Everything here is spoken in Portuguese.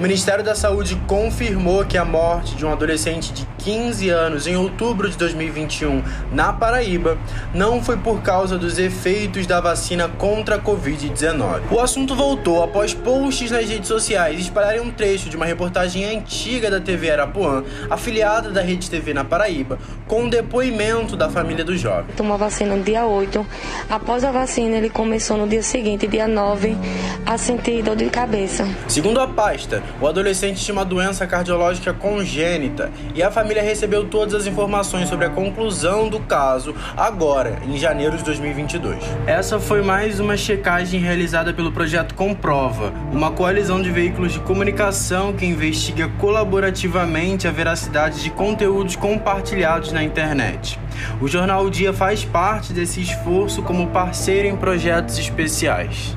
O Ministério da Saúde confirmou que a morte de um adolescente de 15 anos em outubro de 2021 na Paraíba não foi por causa dos efeitos da vacina contra a Covid-19. O assunto voltou após posts nas redes sociais espalharem um trecho de uma reportagem antiga da TV Arapuã, afiliada da Rede TV na Paraíba, com o depoimento da família do jovem. Tomou a vacina no dia 8. Após a vacina, ele começou no dia seguinte, dia 9, a sentir dor de cabeça. Segundo a pasta, o adolescente tinha uma doença cardiológica congênita e a família recebeu todas as informações sobre a conclusão do caso agora, em janeiro de 2022. Essa foi mais uma checagem realizada pelo projeto Comprova, uma coalizão de veículos de comunicação que investiga colaborativamente a veracidade de conteúdos compartilhados na internet. O jornal O Dia faz parte desse esforço como parceiro em projetos especiais.